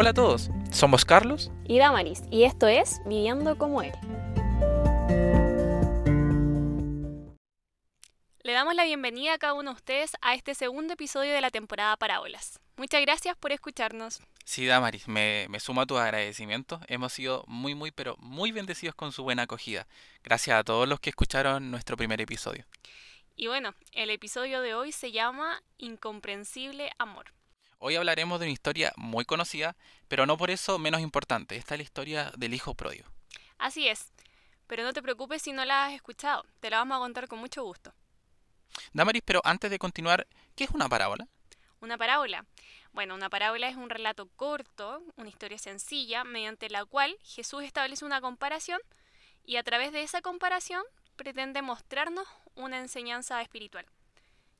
Hola a todos, somos Carlos y Damaris y esto es Viviendo como Él. Le damos la bienvenida a cada uno de ustedes a este segundo episodio de la temporada Parábolas. Muchas gracias por escucharnos. Sí, Damaris, me, me sumo a tus agradecimientos. Hemos sido muy, muy, pero muy bendecidos con su buena acogida. Gracias a todos los que escucharon nuestro primer episodio. Y bueno, el episodio de hoy se llama Incomprensible Amor. Hoy hablaremos de una historia muy conocida, pero no por eso menos importante. Esta es la historia del hijo pródigo. Así es, pero no te preocupes si no la has escuchado, te la vamos a contar con mucho gusto. Damaris, pero antes de continuar, ¿qué es una parábola? Una parábola. Bueno, una parábola es un relato corto, una historia sencilla, mediante la cual Jesús establece una comparación y a través de esa comparación pretende mostrarnos una enseñanza espiritual.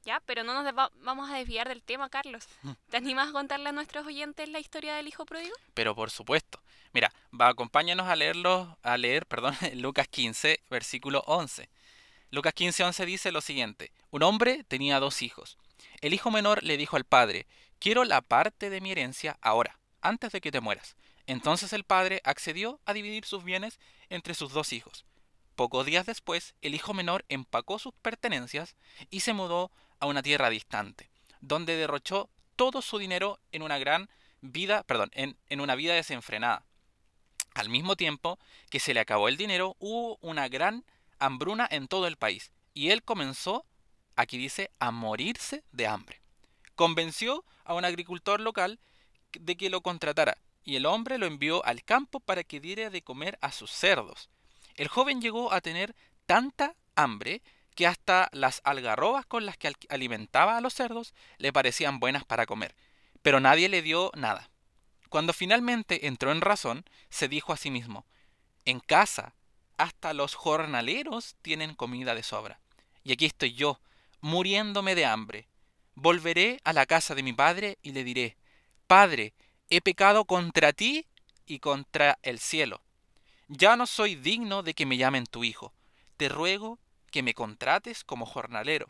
¿Ya? Pero no nos vamos a desviar del tema, Carlos. Mm. ¿Te animas a contarle a nuestros oyentes la historia del hijo pródigo? Pero por supuesto. Mira, va, acompáñanos a leerlo, a leer, perdón, Lucas 15, versículo 11. Lucas 15, 11 dice lo siguiente: Un hombre tenía dos hijos. El hijo menor le dijo al padre: Quiero la parte de mi herencia ahora, antes de que te mueras. Entonces el padre accedió a dividir sus bienes entre sus dos hijos. Pocos días después, el hijo menor empacó sus pertenencias y se mudó a una tierra distante, donde derrochó todo su dinero en una gran vida, perdón, en, en una vida desenfrenada. Al mismo tiempo que se le acabó el dinero, hubo una gran hambruna en todo el país, y él comenzó, aquí dice, a morirse de hambre. Convenció a un agricultor local de que lo contratara, y el hombre lo envió al campo para que diera de comer a sus cerdos. El joven llegó a tener tanta hambre que hasta las algarrobas con las que alimentaba a los cerdos le parecían buenas para comer, pero nadie le dio nada. Cuando finalmente entró en razón, se dijo a sí mismo, en casa hasta los jornaleros tienen comida de sobra, y aquí estoy yo, muriéndome de hambre. Volveré a la casa de mi padre y le diré, Padre, he pecado contra ti y contra el cielo ya no soy digno de que me llamen tu hijo. Te ruego que me contrates como jornalero.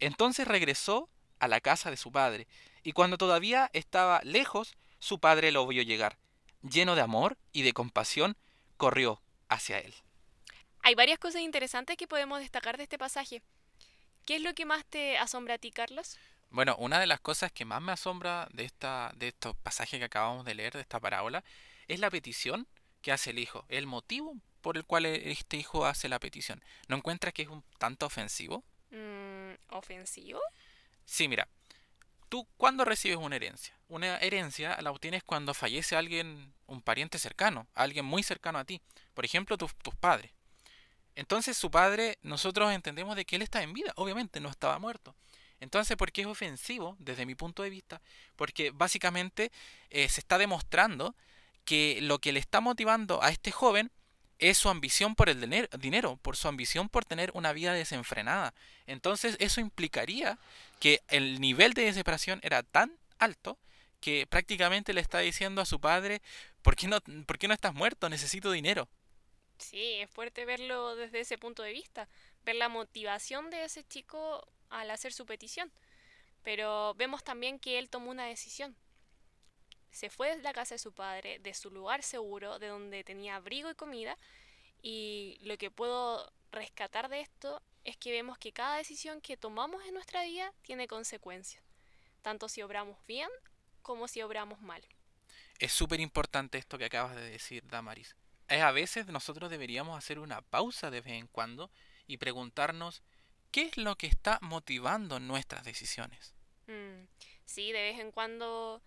Entonces regresó a la casa de su padre, y cuando todavía estaba lejos, su padre lo vio llegar. Lleno de amor y de compasión, corrió hacia él. Hay varias cosas interesantes que podemos destacar de este pasaje. ¿Qué es lo que más te asombra a ti, Carlos? Bueno, una de las cosas que más me asombra de esta de estos pasajes que acabamos de leer de esta parábola es la petición que hace el hijo, el motivo por el cual este hijo hace la petición. ¿No encuentras que es un tanto ofensivo? Mm, ¿Ofensivo? Sí, mira, tú cuando recibes una herencia, una herencia la obtienes cuando fallece alguien, un pariente cercano, alguien muy cercano a ti, por ejemplo tus, tus padres. Entonces su padre, nosotros entendemos de que él está en vida, obviamente no estaba muerto. Entonces, ¿por qué es ofensivo desde mi punto de vista? Porque básicamente eh, se está demostrando que lo que le está motivando a este joven es su ambición por el dinero, por su ambición por tener una vida desenfrenada. Entonces eso implicaría que el nivel de desesperación era tan alto que prácticamente le está diciendo a su padre, ¿por qué no, por qué no estás muerto? Necesito dinero. Sí, es fuerte verlo desde ese punto de vista, ver la motivación de ese chico al hacer su petición. Pero vemos también que él tomó una decisión se fue de la casa de su padre, de su lugar seguro, de donde tenía abrigo y comida, y lo que puedo rescatar de esto es que vemos que cada decisión que tomamos en nuestra vida tiene consecuencias, tanto si obramos bien como si obramos mal. Es súper importante esto que acabas de decir, Damaris. Es a veces nosotros deberíamos hacer una pausa de vez en cuando y preguntarnos qué es lo que está motivando nuestras decisiones. Mm, sí, de vez en cuando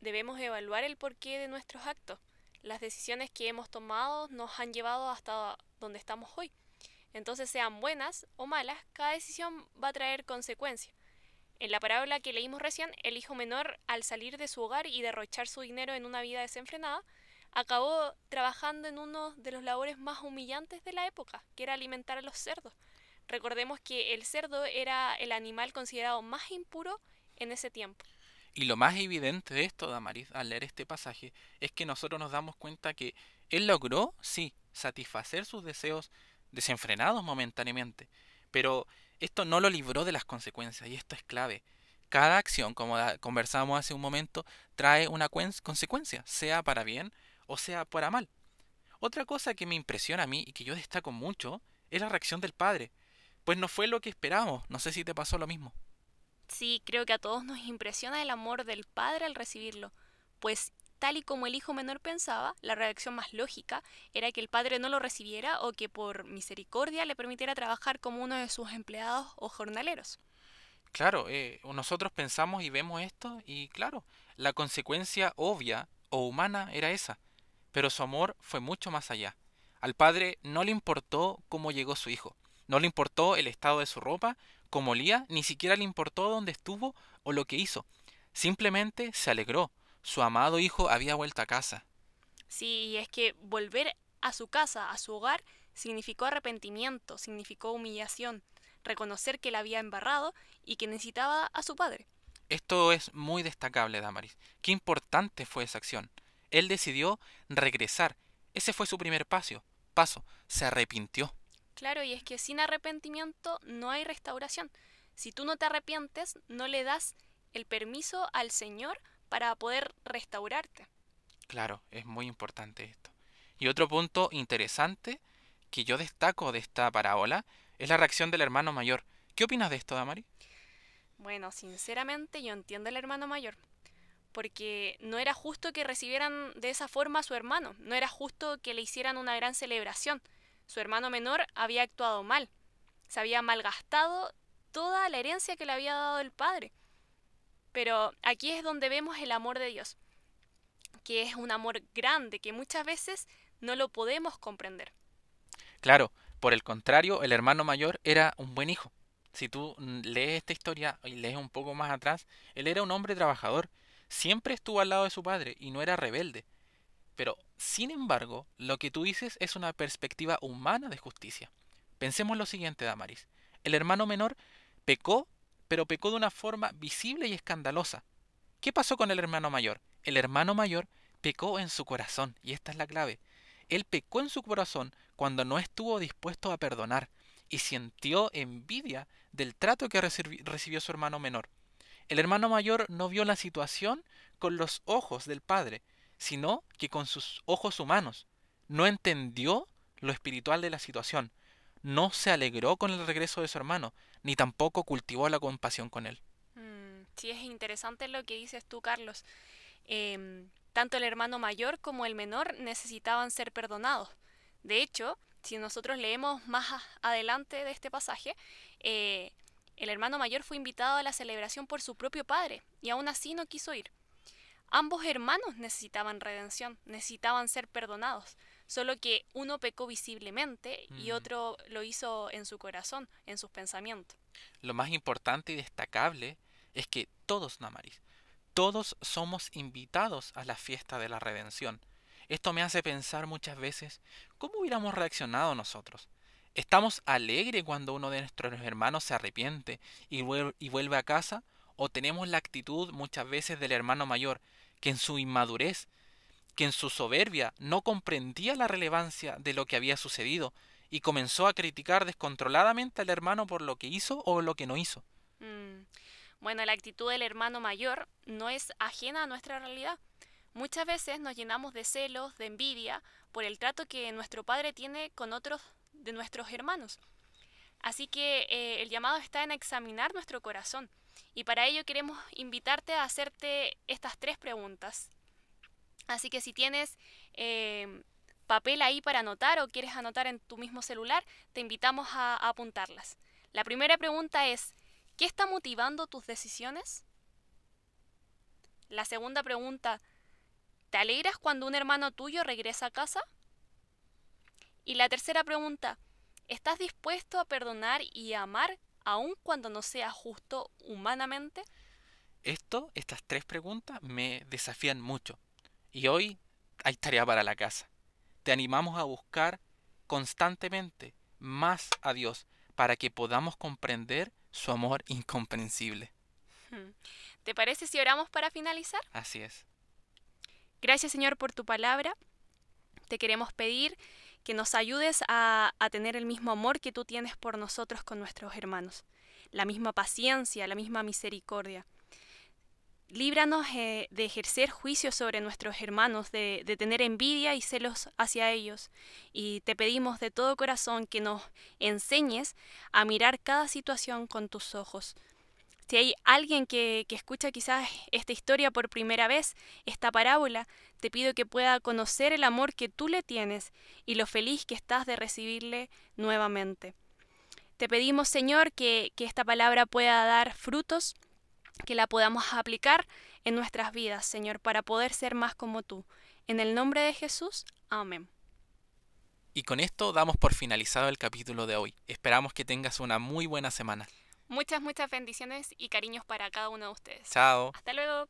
debemos evaluar el porqué de nuestros actos. Las decisiones que hemos tomado nos han llevado hasta donde estamos hoy. Entonces, sean buenas o malas, cada decisión va a traer consecuencias. En la parábola que leímos recién, el hijo menor, al salir de su hogar y derrochar su dinero en una vida desenfrenada, acabó trabajando en uno de los labores más humillantes de la época, que era alimentar a los cerdos. Recordemos que el cerdo era el animal considerado más impuro en ese tiempo. Y lo más evidente de esto, Damaris, al leer este pasaje, es que nosotros nos damos cuenta que él logró, sí, satisfacer sus deseos desenfrenados momentáneamente, pero esto no lo libró de las consecuencias, y esto es clave. cada acción, como conversamos hace un momento, trae una consecuencia, sea para bien o sea para mal. Otra cosa que me impresiona a mí y que yo destaco mucho es la reacción del padre, pues no fue lo que esperábamos, no sé si te pasó lo mismo. Sí, creo que a todos nos impresiona el amor del padre al recibirlo, pues tal y como el hijo menor pensaba, la reacción más lógica era que el padre no lo recibiera o que por misericordia le permitiera trabajar como uno de sus empleados o jornaleros. Claro, eh, nosotros pensamos y vemos esto y claro, la consecuencia obvia o humana era esa, pero su amor fue mucho más allá. Al padre no le importó cómo llegó su hijo, no le importó el estado de su ropa, cómo olía, ni siquiera le importó dónde estuvo o lo que hizo. Simplemente se alegró. Su amado hijo había vuelto a casa. Sí, es que volver a su casa, a su hogar, significó arrepentimiento, significó humillación, reconocer que la había embarrado y que necesitaba a su padre. Esto es muy destacable, Damaris. Qué importante fue esa acción. Él decidió regresar. Ese fue su primer paso. Paso. Se arrepintió. Claro, y es que sin arrepentimiento no hay restauración. Si tú no te arrepientes, no le das el permiso al Señor para poder restaurarte. Claro, es muy importante esto. Y otro punto interesante que yo destaco de esta parábola es la reacción del hermano mayor. ¿Qué opinas de esto, Damari? Bueno, sinceramente yo entiendo al hermano mayor, porque no era justo que recibieran de esa forma a su hermano, no era justo que le hicieran una gran celebración. Su hermano menor había actuado mal, se había malgastado toda la herencia que le había dado el padre. Pero aquí es donde vemos el amor de Dios, que es un amor grande que muchas veces no lo podemos comprender. Claro, por el contrario, el hermano mayor era un buen hijo. Si tú mm, lees esta historia y lees un poco más atrás, él era un hombre trabajador, siempre estuvo al lado de su padre y no era rebelde. Pero, sin embargo, lo que tú dices es una perspectiva humana de justicia. Pensemos lo siguiente, Damaris. El hermano menor pecó, pero pecó de una forma visible y escandalosa. ¿Qué pasó con el hermano mayor? El hermano mayor pecó en su corazón, y esta es la clave. Él pecó en su corazón cuando no estuvo dispuesto a perdonar y sintió envidia del trato que recibió su hermano menor. El hermano mayor no vio la situación con los ojos del padre, sino que con sus ojos humanos. No entendió lo espiritual de la situación. No se alegró con el regreso de su hermano, ni tampoco cultivó la compasión con él. Mm, sí, es interesante lo que dices tú, Carlos. Em, tanto el hermano mayor como el menor necesitaban ser perdonados. De hecho, si nosotros leemos más adelante de este pasaje, eh, el hermano mayor fue invitado a la celebración por su propio padre y aún así no quiso ir. Ambos hermanos necesitaban redención, necesitaban ser perdonados, solo que uno pecó visiblemente y mm. otro lo hizo en su corazón, en sus pensamientos. Lo más importante y destacable es que todos, Namaris, todos somos invitados a la fiesta de la redención. Esto me hace pensar muchas veces cómo hubiéramos reaccionado nosotros. ¿Estamos alegres cuando uno de nuestros hermanos se arrepiente y vuelve a casa? ¿O tenemos la actitud muchas veces del hermano mayor, que en su inmadurez, que en su soberbia no comprendía la relevancia de lo que había sucedido y comenzó a criticar descontroladamente al hermano por lo que hizo o lo que no hizo? Mm. Bueno, la actitud del hermano mayor no es ajena a nuestra realidad. Muchas veces nos llenamos de celos, de envidia, por el trato que nuestro padre tiene con otros de nuestros hermanos. Así que eh, el llamado está en examinar nuestro corazón. Y para ello queremos invitarte a hacerte estas tres preguntas. Así que si tienes eh, papel ahí para anotar o quieres anotar en tu mismo celular, te invitamos a apuntarlas. La primera pregunta es, ¿Qué está motivando tus decisiones? La segunda pregunta, ¿te alegras cuando un hermano tuyo regresa a casa? Y la tercera pregunta, ¿estás dispuesto a perdonar y a amar aun cuando no sea justo humanamente? Esto, estas tres preguntas me desafían mucho. Y hoy hay tarea para la casa. Te animamos a buscar constantemente más a Dios para que podamos comprender su amor incomprensible. Hmm. ¿Te parece si oramos para finalizar? Así es. Gracias Señor por tu palabra. Te queremos pedir que nos ayudes a, a, tener el mismo amor que tú tienes por nosotros con nuestros hermanos, la misma paciencia, la misma misericordia. líbranos eh, de ejercer juicio sobre nuestros hermanos, de, de, tener envidia y celos hacia ellos. Y te pedimos de todo corazón que nos enseñes a mirar cada situación con tus ojos. Si hay alguien que, escucha quizás esta historia por primera vez, esta parábola, te pido que pueda conocer el amor que tú le tienes y lo feliz que estás de recibirle nuevamente. Te pedimos, Señor, que, que esta palabra pueda dar frutos, que la podamos aplicar en nuestras vidas, Señor, para poder ser más como tú. En el nombre de Jesús, amén. Y con esto damos por finalizado el capítulo de hoy. Esperamos que tengas una muy buena semana. Muchas, muchas bendiciones y cariños para cada uno de ustedes. Chao. Hasta luego.